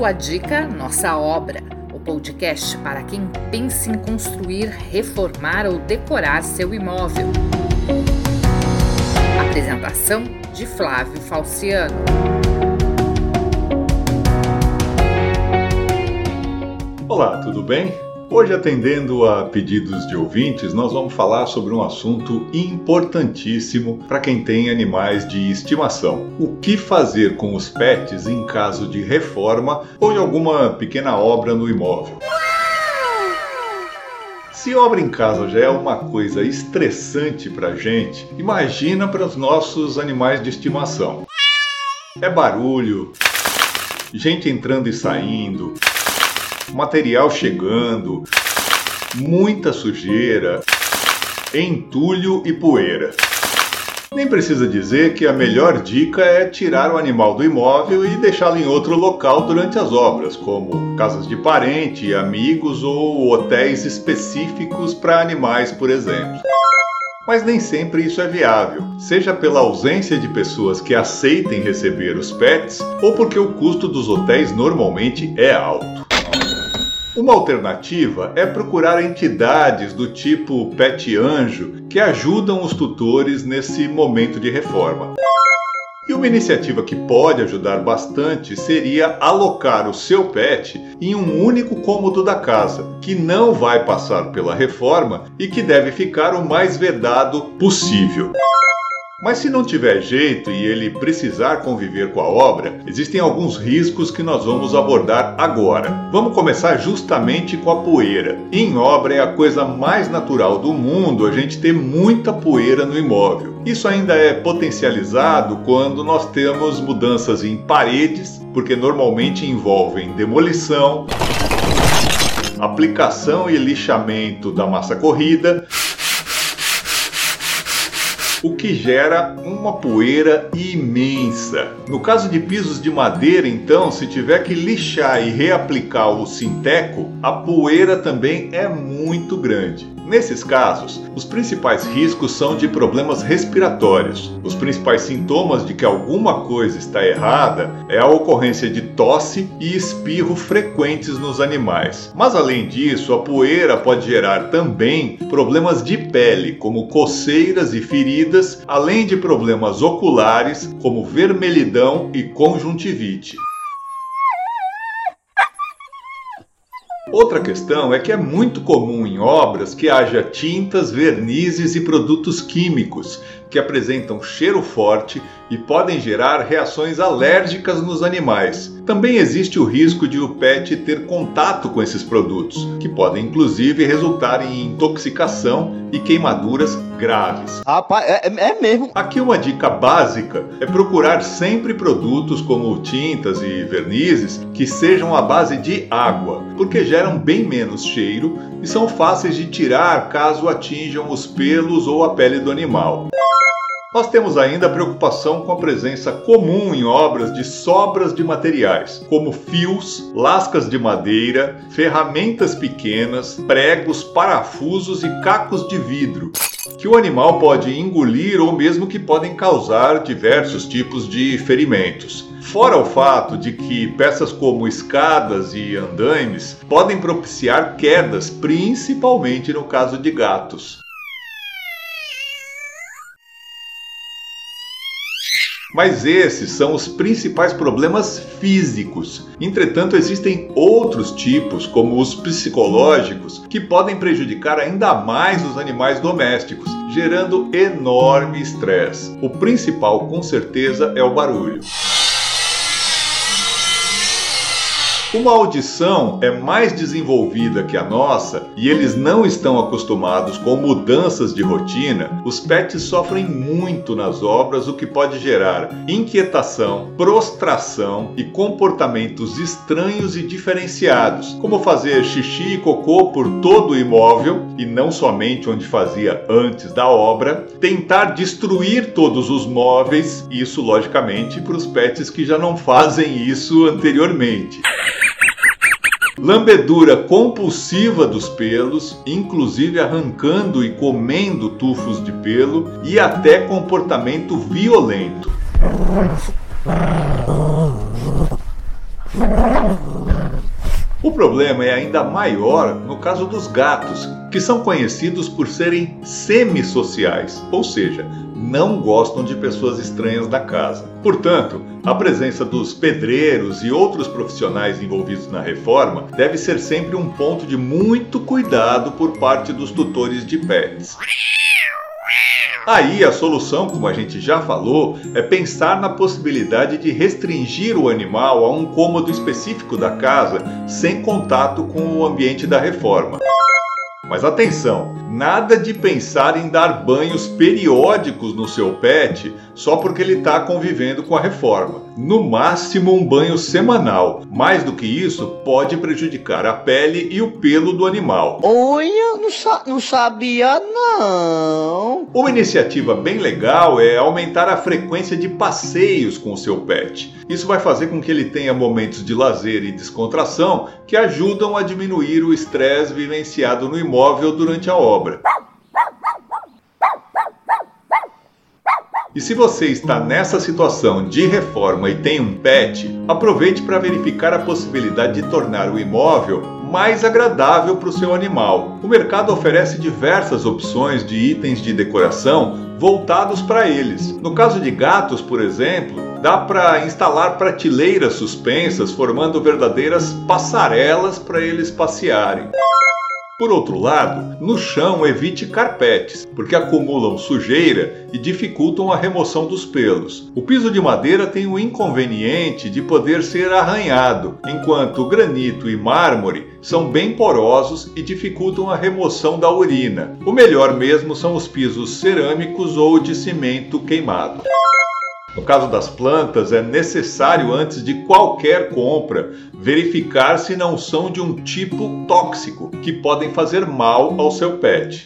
Sua dica, nossa obra. O podcast para quem pensa em construir, reformar ou decorar seu imóvel. Apresentação de Flávio Falciano. Olá, tudo bem? Hoje, atendendo a pedidos de ouvintes, nós vamos falar sobre um assunto importantíssimo para quem tem animais de estimação. O que fazer com os pets em caso de reforma ou de alguma pequena obra no imóvel? Se obra em casa já é uma coisa estressante para gente, imagina para os nossos animais de estimação. É barulho, gente entrando e saindo, material chegando, muita sujeira, entulho e poeira. Nem precisa dizer que a melhor dica é tirar o animal do imóvel e deixá-lo em outro local durante as obras, como casas de parente, amigos ou hotéis específicos para animais, por exemplo. Mas nem sempre isso é viável, seja pela ausência de pessoas que aceitem receber os pets ou porque o custo dos hotéis normalmente é alto. Uma alternativa é procurar entidades do tipo Pet Anjo que ajudam os tutores nesse momento de reforma. E uma iniciativa que pode ajudar bastante seria alocar o seu pet em um único cômodo da casa, que não vai passar pela reforma e que deve ficar o mais vedado possível. Mas se não tiver jeito e ele precisar conviver com a obra, existem alguns riscos que nós vamos abordar agora. Vamos começar justamente com a poeira. Em obra é a coisa mais natural do mundo a gente ter muita poeira no imóvel. Isso ainda é potencializado quando nós temos mudanças em paredes, porque normalmente envolvem demolição, aplicação e lixamento da massa corrida, o que gera uma poeira imensa. No caso de pisos de madeira, então, se tiver que lixar e reaplicar o sinteco, a poeira também é muito grande. Nesses casos, os principais riscos são de problemas respiratórios. Os principais sintomas de que alguma coisa está errada é a ocorrência de tosse e espirro frequentes nos animais. Mas além disso, a poeira pode gerar também problemas de pele, como coceiras e feridas, além de problemas oculares, como vermelhidão e conjuntivite. Outra questão é que é muito comum em obras que haja tintas, vernizes e produtos químicos que apresentam cheiro forte e podem gerar reações alérgicas nos animais. Também existe o risco de o pet ter contato com esses produtos, que podem inclusive resultar em intoxicação e queimaduras graves. Rapaz, é, é, mesmo. Aqui uma dica básica é procurar sempre produtos como tintas e vernizes que sejam à base de água, porque geram bem menos cheiro e são fáceis de tirar caso atinjam os pelos ou a pele do animal. Nós temos ainda a preocupação com a presença comum em obras de sobras de materiais, como fios, lascas de madeira, ferramentas pequenas, pregos, parafusos e cacos de vidro, que o animal pode engolir ou mesmo que podem causar diversos tipos de ferimentos. Fora o fato de que peças como escadas e andaimes podem propiciar quedas, principalmente no caso de gatos. Mas esses são os principais problemas físicos. Entretanto, existem outros tipos, como os psicológicos, que podem prejudicar ainda mais os animais domésticos, gerando enorme estresse. O principal, com certeza, é o barulho. Uma audição é mais desenvolvida que a nossa e eles não estão acostumados com mudanças de rotina, os pets sofrem muito nas obras, o que pode gerar inquietação, prostração e comportamentos estranhos e diferenciados, como fazer xixi e cocô por todo o imóvel e não somente onde fazia antes da obra, tentar destruir todos os móveis, isso logicamente para os pets que já não fazem isso anteriormente lambedura compulsiva dos pelos, inclusive arrancando e comendo tufos de pelo, e até comportamento violento. Problema é ainda maior no caso dos gatos, que são conhecidos por serem semissociais, ou seja, não gostam de pessoas estranhas da casa. Portanto, a presença dos pedreiros e outros profissionais envolvidos na reforma deve ser sempre um ponto de muito cuidado por parte dos tutores de pets. Aí a solução, como a gente já falou, é pensar na possibilidade de restringir o animal a um cômodo específico da casa sem contato com o ambiente da reforma. Mas atenção, nada de pensar em dar banhos periódicos no seu pet só porque ele está convivendo com a reforma. No máximo um banho semanal. Mais do que isso, pode prejudicar a pele e o pelo do animal. Olha, não, sa não sabia não. Uma iniciativa bem legal é aumentar a frequência de passeios com o seu pet. Isso vai fazer com que ele tenha momentos de lazer e descontração que ajudam a diminuir o estresse vivenciado no imóvel durante a obra. E se você está nessa situação de reforma e tem um pet, aproveite para verificar a possibilidade de tornar o imóvel mais agradável para o seu animal. O mercado oferece diversas opções de itens de decoração voltados para eles. No caso de gatos, por exemplo, dá para instalar prateleiras suspensas formando verdadeiras passarelas para eles passearem. Por outro lado, no chão evite carpetes, porque acumulam sujeira e dificultam a remoção dos pelos. O piso de madeira tem o inconveniente de poder ser arranhado, enquanto granito e mármore são bem porosos e dificultam a remoção da urina. O melhor mesmo são os pisos cerâmicos ou de cimento queimado. No caso das plantas, é necessário, antes de qualquer compra, verificar se não são de um tipo tóxico que podem fazer mal ao seu pet.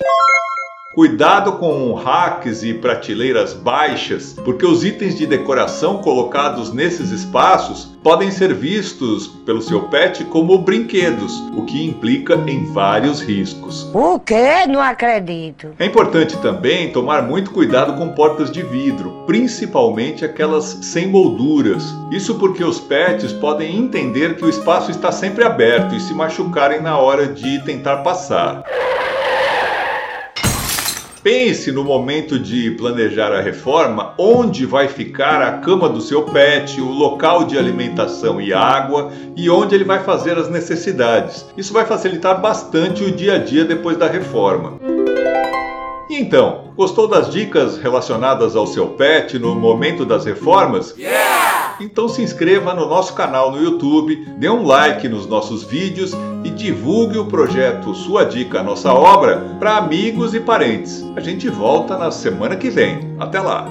Cuidado com racks e prateleiras baixas, porque os itens de decoração colocados nesses espaços podem ser vistos pelo seu pet como brinquedos, o que implica em vários riscos. O quê? Não acredito. É importante também tomar muito cuidado com portas de vidro, principalmente aquelas sem molduras. Isso porque os pets podem entender que o espaço está sempre aberto e se machucarem na hora de tentar passar. Pense no momento de planejar a reforma onde vai ficar a cama do seu pet, o local de alimentação e água e onde ele vai fazer as necessidades. Isso vai facilitar bastante o dia a dia depois da reforma. E então, gostou das dicas relacionadas ao seu pet no momento das reformas? Yeah! Então se inscreva no nosso canal no YouTube, dê um like nos nossos vídeos e divulgue o projeto Sua Dica, Nossa Obra para amigos e parentes. A gente volta na semana que vem. Até lá!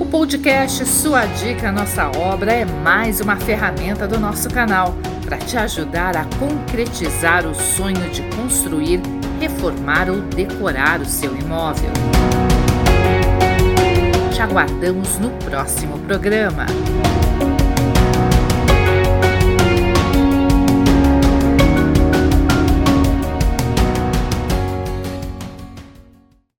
O podcast Sua Dica, Nossa Obra é mais uma ferramenta do nosso canal para te ajudar a concretizar o sonho de construir, reformar ou decorar o seu imóvel. Te aguardamos no próximo programa.